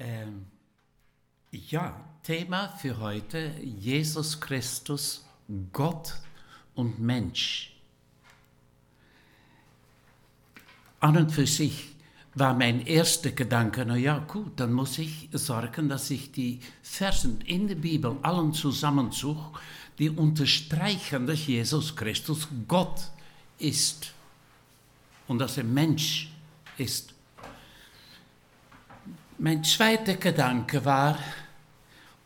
Ähm, ja, Thema für heute, Jesus Christus, Gott und Mensch. An und für sich war mein erster Gedanke, na ja gut, dann muss ich sorgen, dass ich die Versen in der Bibel allen zusammensuche, die unterstreichen, dass Jesus Christus Gott ist und dass er Mensch ist. Mein zweiter Gedanke war,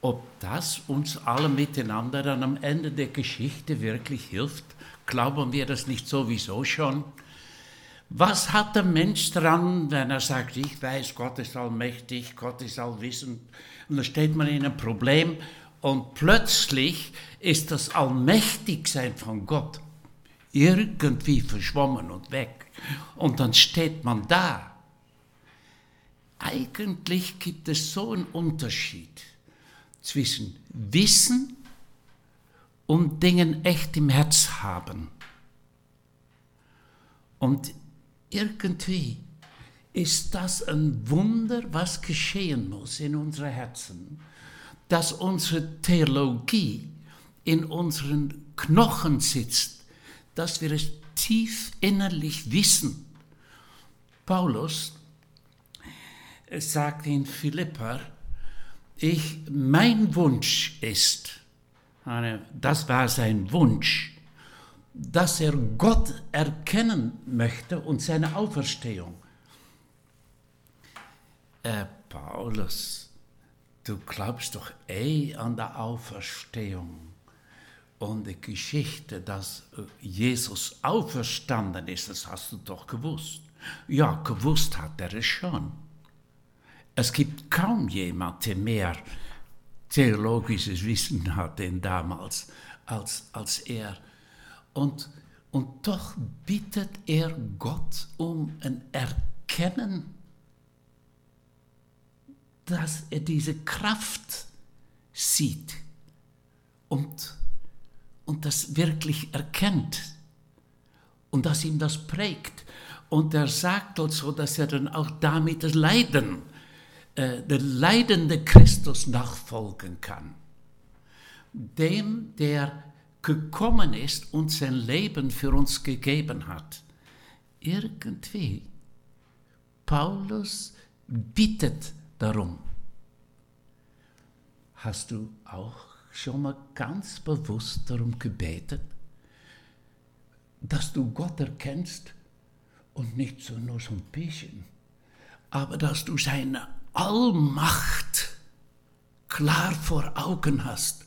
ob das uns alle miteinander dann am Ende der Geschichte wirklich hilft. Glauben wir das nicht sowieso schon? Was hat der Mensch dran, wenn er sagt, ich weiß, Gott ist allmächtig, Gott ist allwissend, und dann steht man in einem Problem und plötzlich ist das Allmächtigsein von Gott irgendwie verschwommen und weg. Und dann steht man da. Eigentlich gibt es so einen Unterschied zwischen Wissen und Dingen echt im Herz haben. Und irgendwie ist das ein Wunder, was geschehen muss in unseren Herzen, dass unsere Theologie in unseren Knochen sitzt, dass wir es tief innerlich wissen. Paulus sagt in Philippa, ich, mein Wunsch ist, das war sein Wunsch, dass er Gott erkennen möchte und seine Auferstehung. Äh, Paulus, du glaubst doch eh an der Auferstehung und die Geschichte, dass Jesus auferstanden ist, das hast du doch gewusst. Ja, gewusst hat er es schon. Es gibt kaum jemand, der mehr theologisches Wissen hat denn damals als, als er. Und, und doch bittet er Gott um ein Erkennen, dass er diese Kraft sieht und, und das wirklich erkennt und dass ihm das prägt. Und er sagt also, dass er dann auch damit das Leiden, äh, der leidende Christus nachfolgen kann. Dem, der gekommen ist und sein Leben für uns gegeben hat. Irgendwie, Paulus bittet darum. Hast du auch schon mal ganz bewusst darum gebetet, dass du Gott erkennst und nicht so nur so ein bisschen, aber dass du seine Allmacht klar vor Augen hast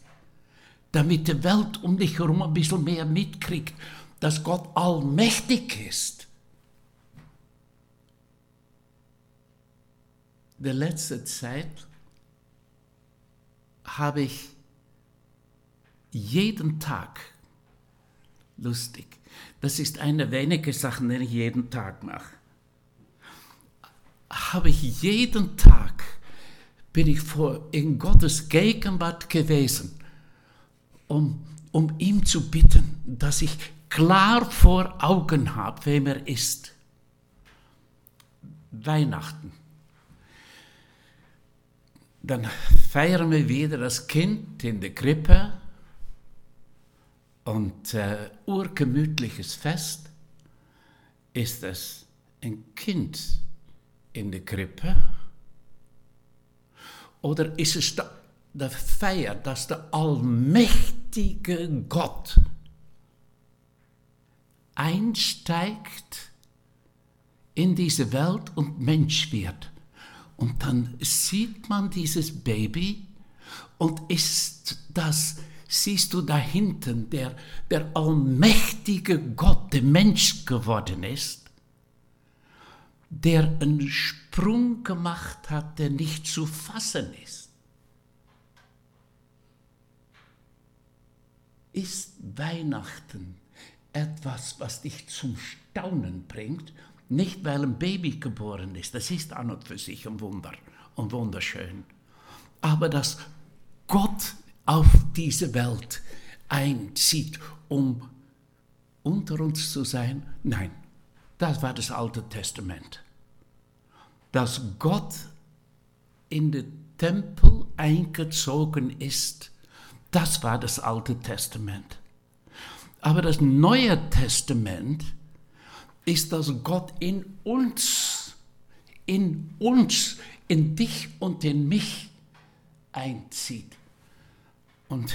damit die Welt um dich herum ein bisschen mehr mitkriegt, dass Gott allmächtig ist. Der letzte Zeit habe ich jeden Tag, lustig, das ist eine wenige Sachen, die ich jeden Tag mache, habe ich jeden Tag, bin ich vor in Gottes Gegenwart gewesen um, um ihm zu bitten, dass ich klar vor Augen habe, wem er ist. Weihnachten. Dann feiern wir wieder das Kind in der Krippe und äh, urgemütliches Fest ist es ein Kind in der Krippe oder ist es der, der Feier, dass der allmächtige allmächtige Gott einsteigt in diese Welt und Mensch wird. Und dann sieht man dieses Baby und ist das, siehst du da hinten, der, der allmächtige Gott, der Mensch geworden ist, der einen Sprung gemacht hat, der nicht zu fassen ist. ist Weihnachten etwas, was dich zum Staunen bringt, nicht weil ein Baby geboren ist, das ist an und für sich ein Wunder und wunderschön, aber dass Gott auf diese Welt einzieht, um unter uns zu sein, nein, das war das Alte Testament. Dass Gott in den Tempel eingezogen ist, das war das Alte Testament. Aber das Neue Testament ist, dass Gott in uns, in uns, in dich und in mich einzieht. Und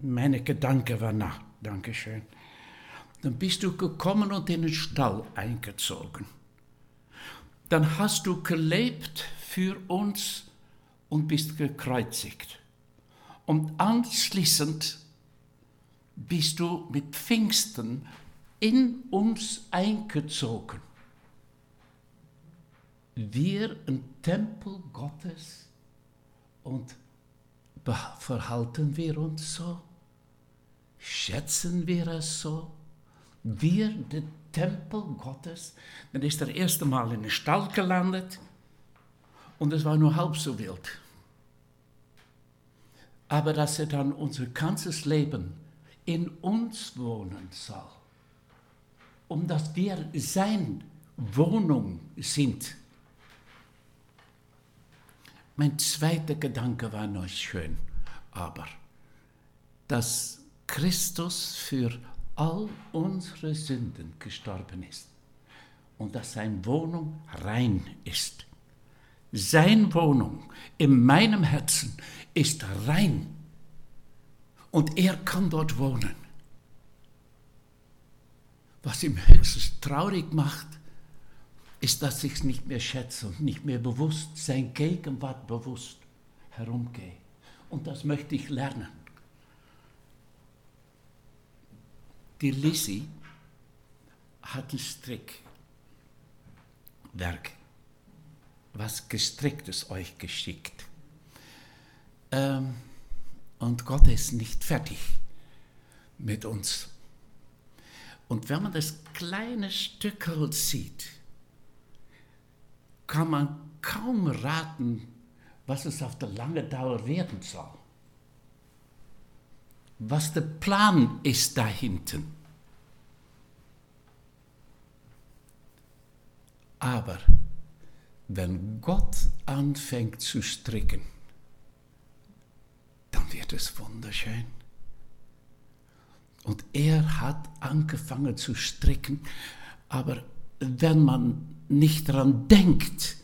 meine Gedanke war, na, Dankeschön. Dann bist du gekommen und in den Stall eingezogen. Dann hast du gelebt für uns und bist gekreuzigt. Und anschließend bist du mit Pfingsten in uns eingezogen. Wir ein Tempel Gottes und verhalten wir uns so? Schätzen wir es so? Wir, der Tempel Gottes, dann ist er erste Mal in den Stall gelandet und es war nur halb so wild. Aber dass er dann unser ganzes Leben in uns wohnen soll, um dass wir sein Wohnung sind. Mein zweiter Gedanke war noch schön, aber dass Christus für all unsere Sünden gestorben ist und dass seine Wohnung rein ist. Seine Wohnung in meinem Herzen ist rein und er kann dort wohnen. Was ihm höchstens traurig macht, ist, dass ich es nicht mehr schätze und nicht mehr bewusst, sein Gegenwart bewusst herumgehe. Und das möchte ich lernen. Die Lissy hat ein Strickwerk, was gestricktes euch geschickt. Ähm, und Gott ist nicht fertig mit uns. Und wenn man das kleine Stückel sieht, kann man kaum raten, was es auf der lange Dauer werden soll was der Plan ist da hinten. Aber wenn Gott anfängt zu stricken, dann wird es wunderschön. Und er hat angefangen zu stricken, aber wenn man nicht daran denkt,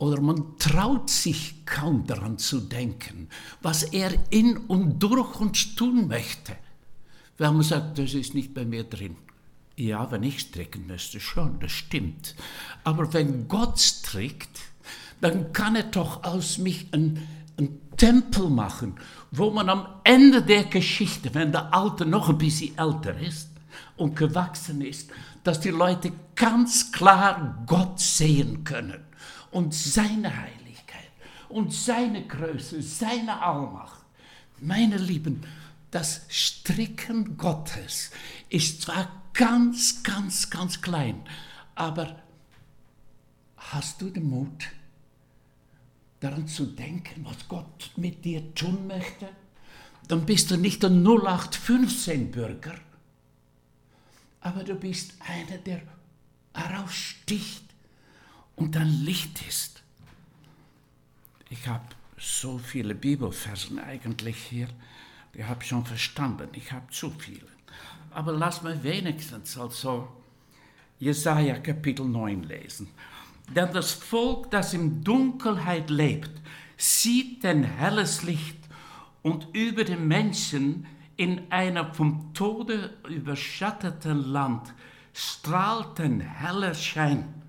oder man traut sich kaum daran zu denken, was er in und durch uns tun möchte. Wenn man sagt, das ist nicht bei mir drin. Ja, wenn ich stricken müsste, schon, das stimmt. Aber wenn Gott strickt, dann kann er doch aus mich ein, ein Tempel machen, wo man am Ende der Geschichte, wenn der Alte noch ein bisschen älter ist und gewachsen ist, dass die Leute ganz klar Gott sehen können und seine Heiligkeit und seine Größe, seine Allmacht. Meine Lieben, das Stricken Gottes ist zwar ganz, ganz, ganz klein, aber hast du den Mut, daran zu denken, was Gott mit dir tun möchte? Dann bist du nicht ein 0815-Bürger, aber du bist einer, der heraussticht und dann Licht ist. Ich habe so viele Bibelversen eigentlich hier, die habe ich schon verstanden. Ich habe zu viele. Aber lass mal wenigstens also Jesaja Kapitel 9 lesen. Denn das Volk, das in Dunkelheit lebt, sieht ein helles Licht und über den Menschen in einem vom Tode überschatteten Land strahlt ein heller Schein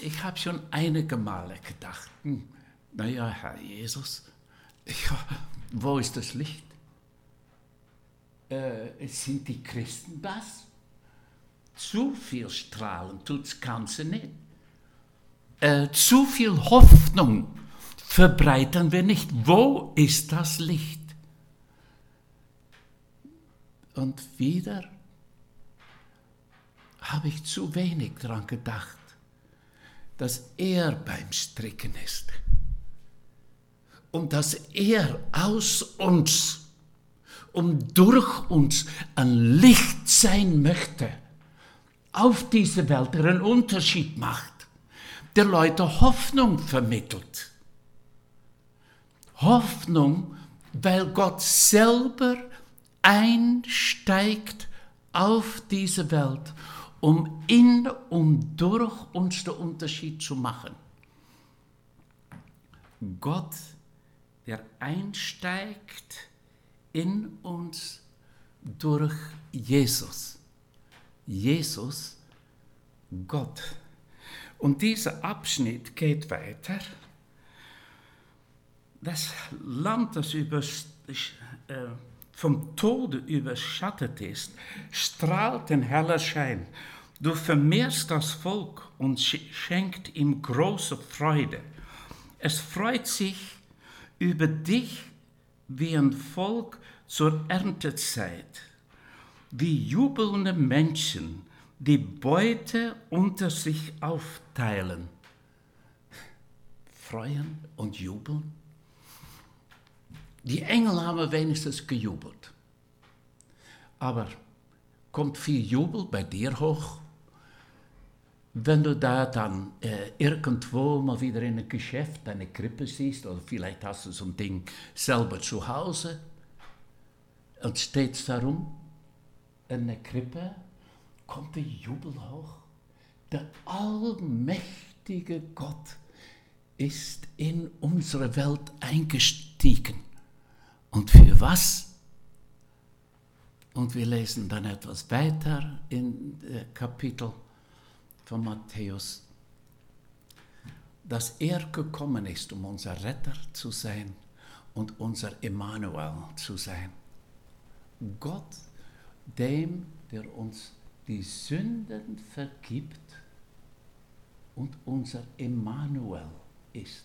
ich habe schon einige Male gedacht, hm, naja, Herr Jesus, ja, wo ist das Licht? Äh, sind die Christen das? Zu viel strahlen tut das Ganze nicht. Äh, zu viel Hoffnung verbreiten wir nicht. Wo ist das Licht? Und wieder habe ich zu wenig daran gedacht dass er beim Stricken ist und dass er aus uns und durch uns ein Licht sein möchte auf diese Welt, der einen Unterschied macht, der Leute Hoffnung vermittelt. Hoffnung, weil Gott selber einsteigt auf diese Welt, um in und durch uns den Unterschied zu machen. Gott, der einsteigt in uns durch Jesus. Jesus, Gott. Und dieser Abschnitt geht weiter. Das Land, das über, äh, vom Tode überschattet ist, strahlt ein heller Schein. Du vermehrst das Volk und schenkt ihm große Freude. Es freut sich über dich wie ein Volk zur Erntezeit, wie jubelnde Menschen, die Beute unter sich aufteilen. Freuen und jubeln? Die Engel haben wenigstens gejubelt. Aber kommt viel Jubel bei dir hoch? Wenn du da dann äh, irgendwo mal wieder in einem Geschäft eine Krippe siehst, oder vielleicht hast du so ein Ding selber zu Hause und steht darum, eine Krippe, kommt der Jubel hoch. Der allmächtige Gott ist in unsere Welt eingestiegen. Und für was? Und wir lesen dann etwas weiter in Kapitel von Matthäus, dass er gekommen ist, um unser Retter zu sein und unser Emmanuel zu sein. Gott, dem, der uns die Sünden vergibt und unser Emmanuel ist.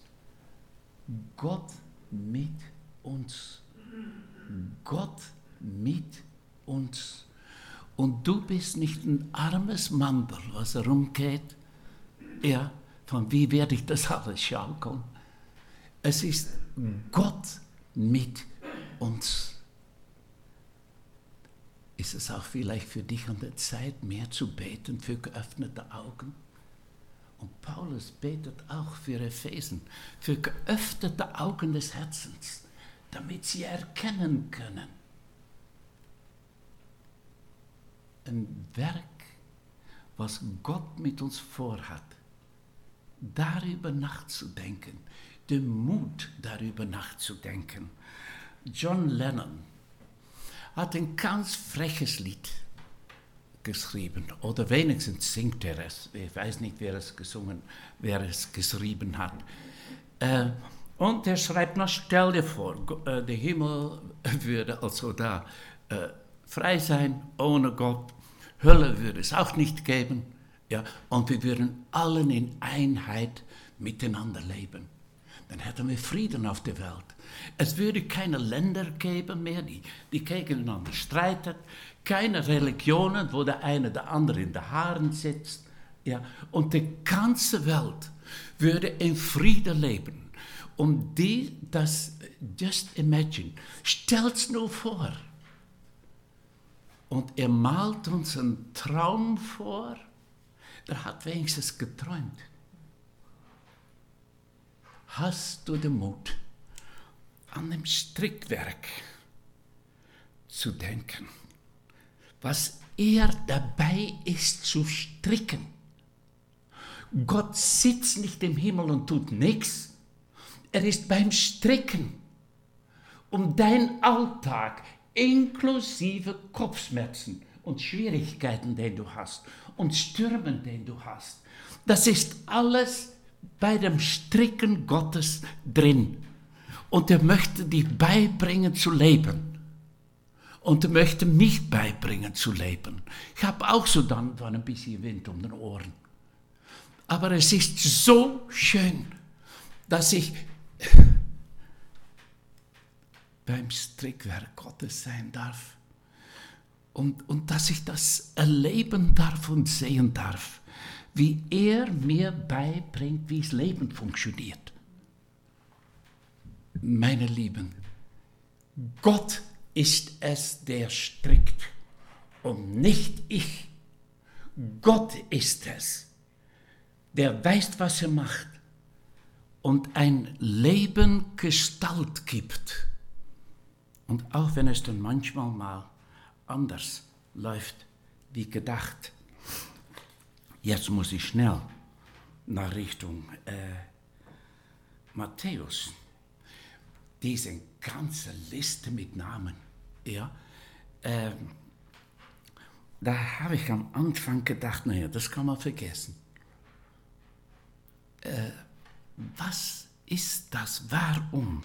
Gott mit uns. Gott mit uns. Und du bist nicht ein armes Mandel, was herumgeht. Ja, von wie werde ich das alles schaukeln? Es ist Gott mit uns. Ist es auch vielleicht für dich an der Zeit, mehr zu beten für geöffnete Augen? Und Paulus betet auch für Ephesen, für geöffnete Augen des Herzens, damit sie erkennen können ein Werk, was Gott mit uns vorhat, darüber nachzudenken, den Mut darüber nachzudenken. John Lennon hat ein ganz freches Lied geschrieben, oder wenigstens singt er es. Ich weiß nicht, wer es gesungen, wer es geschrieben hat. Äh, und er schreibt noch, stell dir vor, äh, der Himmel würde also da äh, frei sein ohne Gott. Hölle würde es auch nicht geben. Ja, und wir würden allen in Einheit miteinander leben. Dann hätten wir Frieden auf der Welt. Es würde keine Länder geben mehr, die, die gegeneinander streiten. Keine Religionen, wo der eine der andere in den Haaren sitzt. Ja, und die ganze Welt würde in Frieden leben. Und die, das, just imagine, stell's nur vor. Und er malt uns einen Traum vor, der hat wenigstens geträumt. Hast du den Mut, an dem Strickwerk zu denken, was er dabei ist zu stricken? Gott sitzt nicht im Himmel und tut nichts. Er ist beim Stricken, um dein Alltag inklusive Kopfschmerzen und Schwierigkeiten, die du hast und Stürmen, die du hast. Das ist alles bei dem Stricken Gottes drin. Und er möchte dich beibringen zu leben. Und er möchte mich beibringen zu leben. Ich habe auch so dann, dann ein bisschen Wind um den Ohren. Aber es ist so schön, dass ich beim Strickwerk Gottes sein darf. Und, und dass ich das erleben darf und sehen darf, wie er mir beibringt, wie das Leben funktioniert. Meine Lieben, Gott ist es, der strickt und nicht ich. Gott ist es, der weiß, was er macht und ein Leben Gestalt gibt. Und auch wenn es dann manchmal mal anders läuft wie gedacht. Jetzt muss ich schnell nach Richtung äh, Matthäus. Diese ganze Liste mit Namen, ja, äh, da habe ich am Anfang gedacht, naja, das kann man vergessen. Äh, was ist das? Warum?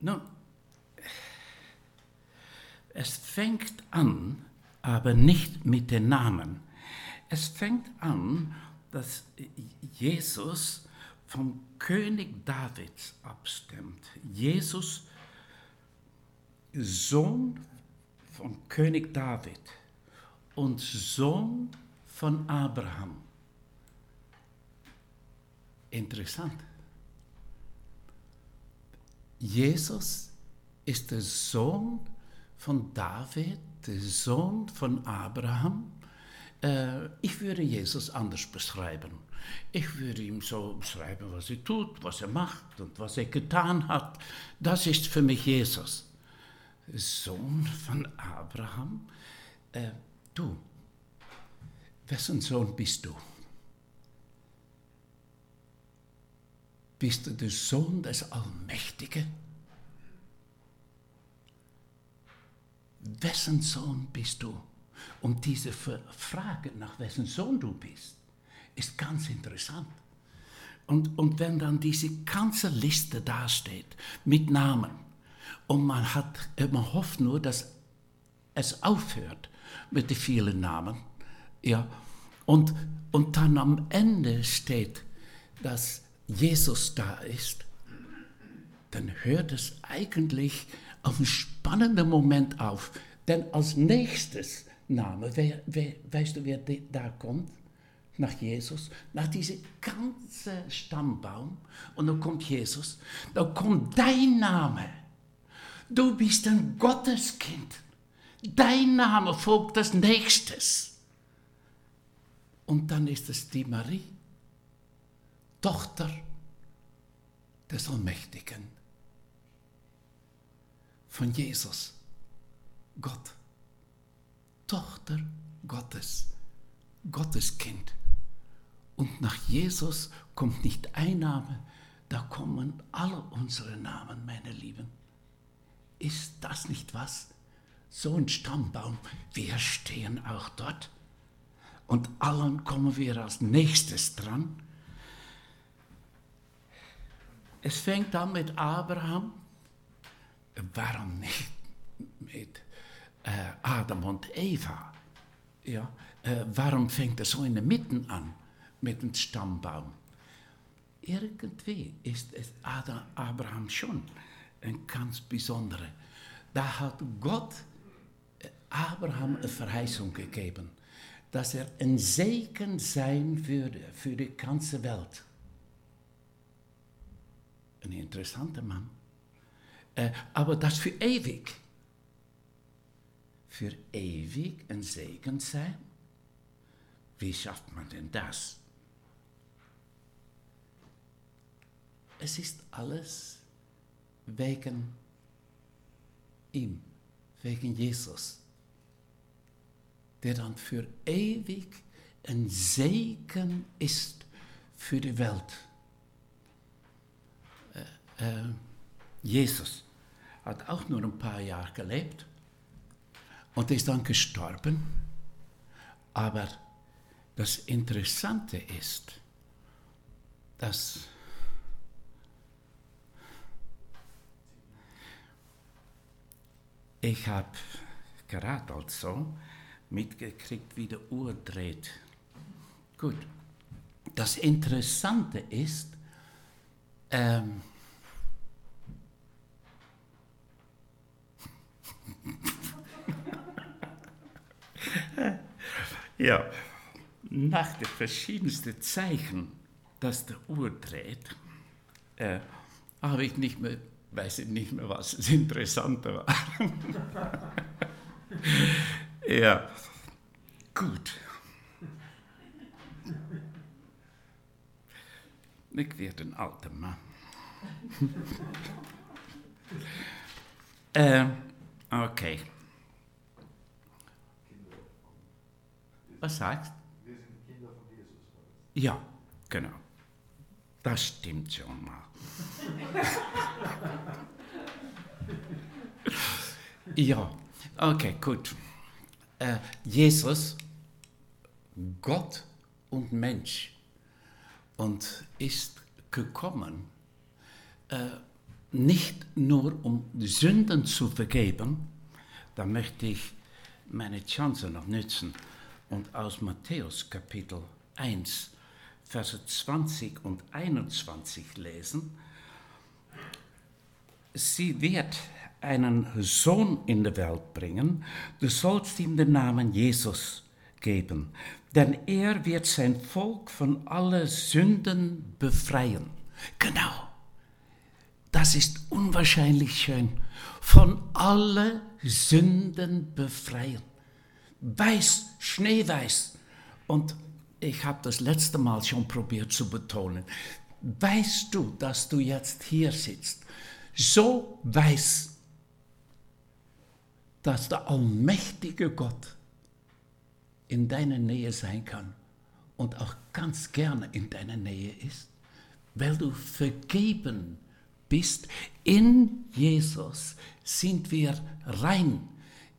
Nun, es fängt an, aber nicht mit den Namen. Es fängt an, dass Jesus vom König Davids abstammt. Jesus, Sohn von König David und Sohn von Abraham. Interessant. Jesus ist der Sohn von David, der Sohn von Abraham. Äh, ich würde Jesus anders beschreiben. Ich würde ihm so beschreiben, was er tut, was er macht und was er getan hat. Das ist für mich Jesus. Sohn von Abraham. Äh, du, wessen Sohn bist du? Bist du der Sohn des Allmächtigen? Wessen Sohn bist du? Und diese Frage nach wessen Sohn du bist, ist ganz interessant. Und, und wenn dann diese ganze Liste dasteht mit Namen und man, hat, man hofft nur, dass es aufhört mit den vielen Namen, ja, und, und dann am Ende steht, dass Jesus da ist, dann hört es eigentlich auf einen spannenden Moment auf. Denn als nächstes Name, wer, wer, weißt du, wer da kommt? Nach Jesus, nach diesem ganzen Stammbaum. Und dann kommt Jesus, dann kommt dein Name. Du bist ein Gotteskind. Dein Name folgt als nächstes. Und dann ist es die Marie. Tochter des Allmächtigen, von Jesus, Gott, Tochter Gottes, Gotteskind. Und nach Jesus kommt nicht ein Name, da kommen alle unsere Namen, meine Lieben. Ist das nicht was? So ein Stammbaum, wir stehen auch dort. Und allen kommen wir als nächstes dran. Es fängt an mit Abraham. Warum nicht mit äh, Adam und Eva? Ja, äh, warum fängt es so in der Mitte an mit dem Stammbaum? Irgendwie Adam, Abraham schon ein ganz besonderer. Da hat Gott äh, Abraham eine Verheißung gegeben, dass er ein Segen sein würde für die ganze Welt ein interessanter Mann. Äh, aber das für ewig. Für ewig ein Segen sein? Wie schafft man denn das? Es ist alles wegen ihm, wegen Jesus, der dann für ewig ein Segen ist für die Welt äh, Jesus hat auch nur ein paar Jahre gelebt und ist dann gestorben. Aber das Interessante ist, dass ich habe gerade also mitgekriegt, wie der Uhr dreht. Gut. Das Interessante ist, ähm, ja, nach den verschiedensten Zeichen, dass der Uhr dreht, äh, habe ich nicht mehr, weiß ich nicht mehr, was das Interessante war. ja, gut. Ich werde ein alter Mann. äh, okay. Was sagst Wir sind Kinder von Jesus. Ja, genau. Das stimmt schon mal. ja, okay, gut. Äh, Jesus, Gott und Mensch, und ist gekommen, äh, nicht nur um Sünden zu vergeben, da möchte ich meine Chance noch nützen und aus Matthäus Kapitel 1, Verse 20 und 21 lesen. Sie wird einen Sohn in die Welt bringen, du sollst ihm den Namen Jesus geben, denn er wird sein Volk von allen Sünden befreien. Genau, das ist unwahrscheinlich schön. Von allen Sünden befreien. Weiß, schneeweiß. Und ich habe das letzte Mal schon probiert zu betonen. Weißt du, dass du jetzt hier sitzt? So weiß, dass der allmächtige Gott in deiner Nähe sein kann und auch ganz gerne in deiner Nähe ist, weil du vergeben bist. In Jesus sind wir rein.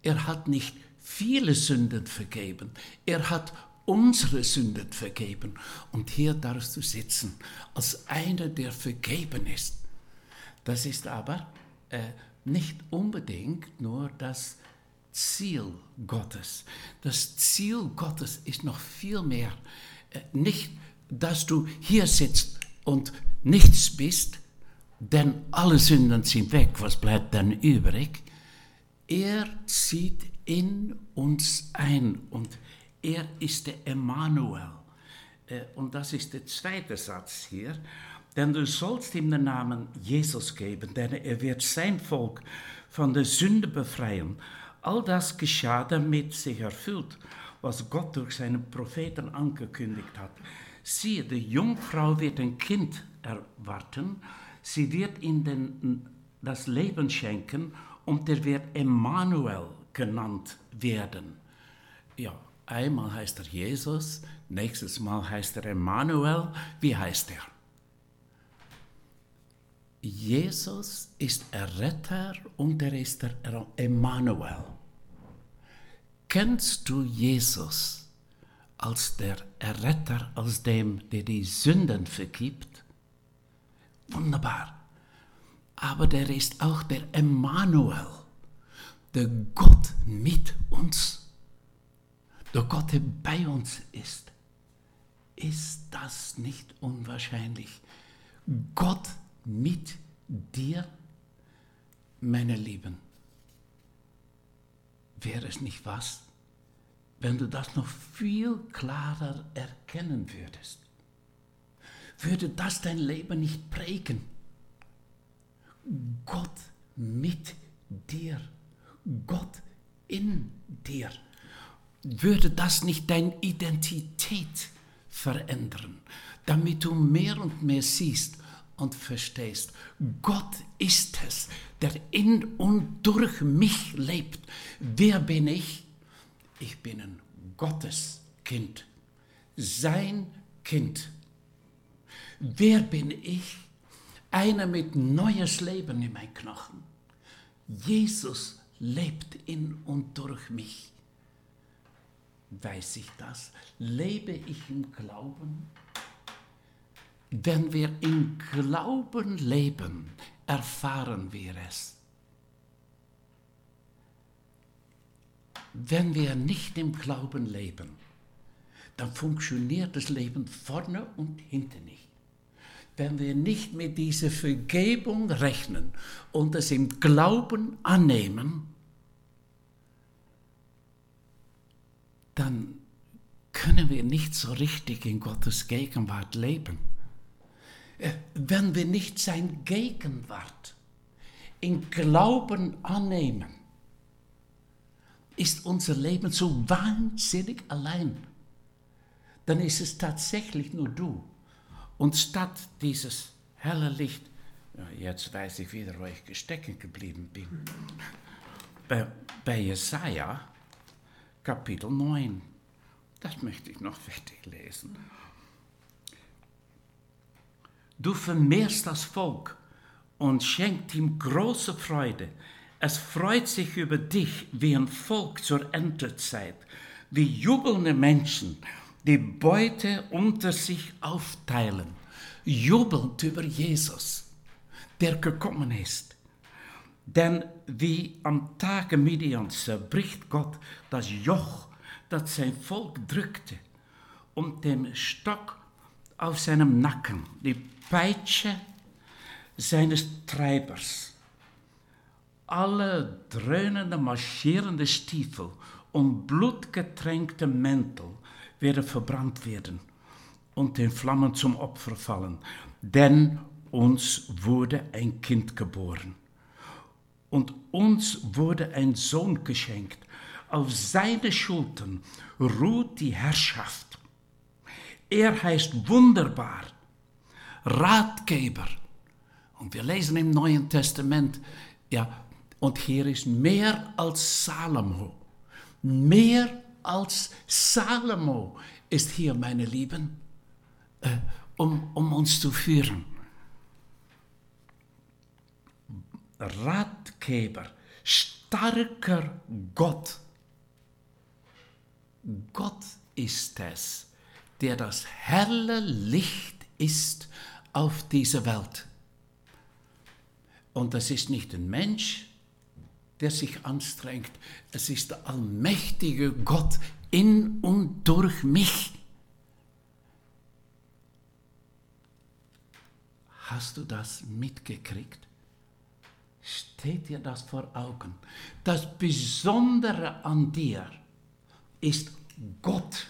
Er hat nicht viele Sünden vergeben, er hat unsere Sünden vergeben. Und hier darfst du sitzen als einer, der vergeben ist. Das ist aber äh, nicht unbedingt nur das Ziel Gottes. Das Ziel Gottes ist noch viel mehr. Äh, nicht, dass du hier sitzt und nichts bist, denn alle Sünden sind weg. Was bleibt dann übrig? Er zieht in uns ein und er ist der Emmanuel. Äh, und das ist der zweite Satz hier. Denn du sollst ihm den Namen Jesus geben, denn er wird sein Volk von der Sünde befreien. All das geschah, damit sich erfüllt, was Gott durch seine Propheten angekündigt hat. Siehe, die Jungfrau wird ein Kind erwarten, sie wird ihnen das Leben schenken und er wird Emmanuel genannt werden. Ja, einmal heißt er Jesus, nächstes Mal heißt er Emmanuel. Wie heißt er? Jesus ist Erretter und er ist der Emmanuel. Kennst du Jesus als der Erretter, als dem, der die Sünden vergibt? Wunderbar. Aber der ist auch der Emmanuel, der Gott mit uns, der Gott, der bei uns ist. Ist das nicht unwahrscheinlich? Gott mit dir, meine Lieben. Wäre es nicht was, wenn du das noch viel klarer erkennen würdest? Würde das dein Leben nicht prägen? Gott mit dir, Gott in dir. Würde das nicht deine Identität verändern, damit du mehr und mehr siehst, und verstehst, Gott ist es, der in und durch mich lebt. Wer bin ich? Ich bin ein Gottes Kind, sein Kind. Wer bin ich? Einer mit neues Leben in meinen Knochen. Jesus lebt in und durch mich. Weiß ich das? Lebe ich im Glauben? Wenn wir im Glauben leben, erfahren wir es. Wenn wir nicht im Glauben leben, dann funktioniert das Leben vorne und hinten nicht. Wenn wir nicht mit dieser Vergebung rechnen und es im Glauben annehmen, dann können wir nicht so richtig in Gottes Gegenwart leben. Wenn wir nicht sein Gegenwart in Glauben annehmen, ist unser Leben so wahnsinnig allein. Dann ist es tatsächlich nur du. Und statt dieses helle Licht, jetzt weiß ich wieder, wo ich gestecken geblieben bin, bei, bei Jesaja, Kapitel 9. Das möchte ich noch fertig lesen. Du vermehrst das Volk und schenkt ihm große Freude. Es freut sich über dich wie ein Volk zur Endzeit, wie jubelnde Menschen, die Beute unter sich aufteilen, jubelnd über Jesus, der gekommen ist. Denn wie am Tage Midians zerbricht Gott das Joch, das sein Volk drückte, und dem Stock auf seinem Nacken, die Peitsche seines Treibers. Alle dröhnende, marschierende Stiefel und blutgetränkte Mäntel werden verbrannt werden und den Flammen zum Opfer fallen, denn uns wurde ein Kind geboren und uns wurde ein Sohn geschenkt. Auf seine Schultern ruht die Herrschaft. Er heißt wunderbar, Ratgeber. Und wir lesen im Neuen Testament, ja, und hier ist mehr als Salomo. Mehr als Salomo ist hier, meine Lieben, äh, um, um uns zu führen. Ratgeber, starker Gott. Gott ist es, der das helle Licht ist auf dieser Welt. Und das ist nicht ein Mensch, der sich anstrengt, es ist der allmächtige Gott in und durch mich. Hast du das mitgekriegt? Steht dir das vor Augen? Das Besondere an dir ist Gott.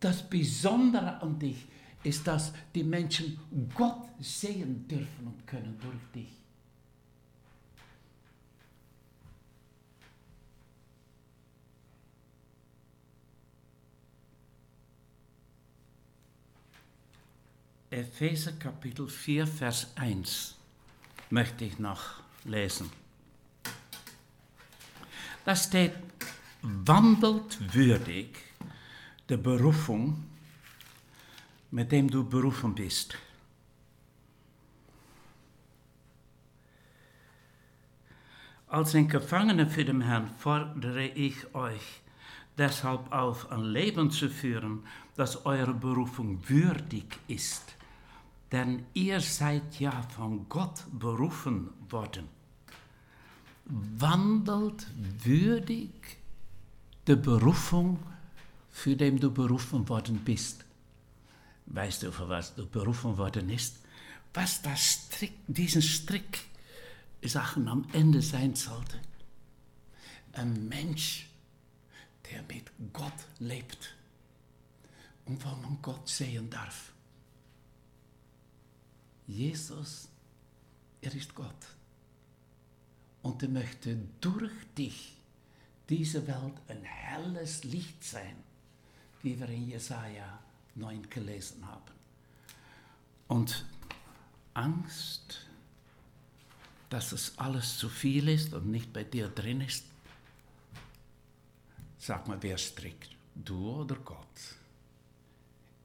Das Besondere an dich ist, dass die Menschen Gott sehen dürfen und können durch dich. Epheser Kapitel 4, Vers 1 möchte ich noch lesen. Da steht, wandelt würdig der Berufung, mit dem du berufen bist. Als ein Gefangener für den Herrn fordere ich euch deshalb auf, ein Leben zu führen, das eurer Berufung würdig ist denn ihr seid ja von Gott berufen worden. Wandelt würdig der Berufung, für den du berufen worden bist. Weißt du, für was du berufen worden bist? Was das Strick, diesen Strick Sachen am Ende sein sollte. Ein Mensch, der mit Gott lebt und wo man Gott sehen darf. Jesus, er ist Gott. Und er möchte durch dich diese Welt ein helles Licht sein, wie wir in Jesaja 9 gelesen haben. Und Angst, dass es alles zu viel ist und nicht bei dir drin ist, sag mal, wer strickt, du oder Gott?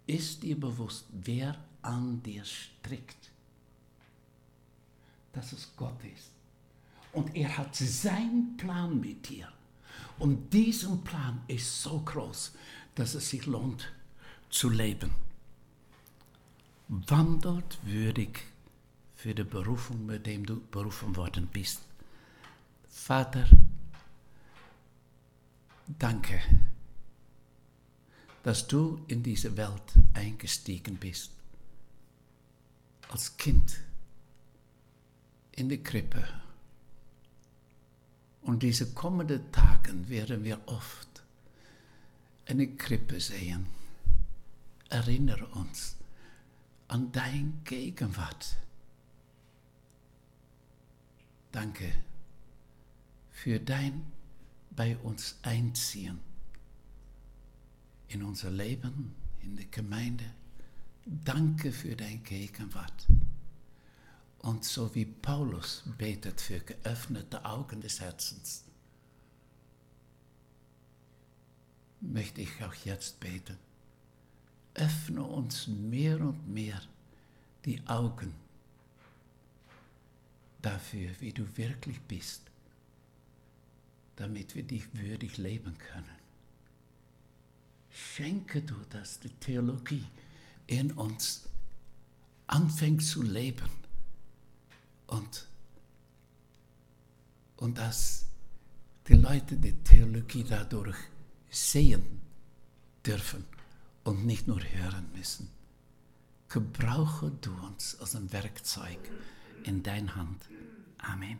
Ist dir bewusst, wer an dir strickt? dass es Gott ist. Und er hat seinen Plan mit dir. Und diesen Plan ist so groß, dass es sich lohnt zu leben. Wandelt würdig für die Berufung, mit dem du berufen worden bist. Vater, danke, dass du in diese Welt eingestiegen bist. Als Kind in die Krippe. Und diese kommenden Tagen werden wir oft eine Krippe sehen. Erinnere uns an dein Gegenwart. Danke für dein bei uns Einziehen in unser Leben, in der Gemeinde. Danke für deine Gegenwart. Und so wie Paulus betet für geöffnete Augen des Herzens, möchte ich auch jetzt beten. Öffne uns mehr und mehr die Augen dafür, wie du wirklich bist, damit wir dich würdig leben können. Schenke du, dass die Theologie in uns anfängt zu leben und, und dass die Leute die Theologie dadurch sehen dürfen und nicht nur hören müssen. Gebrauche du uns als ein Werkzeug in dein Hand. Amen.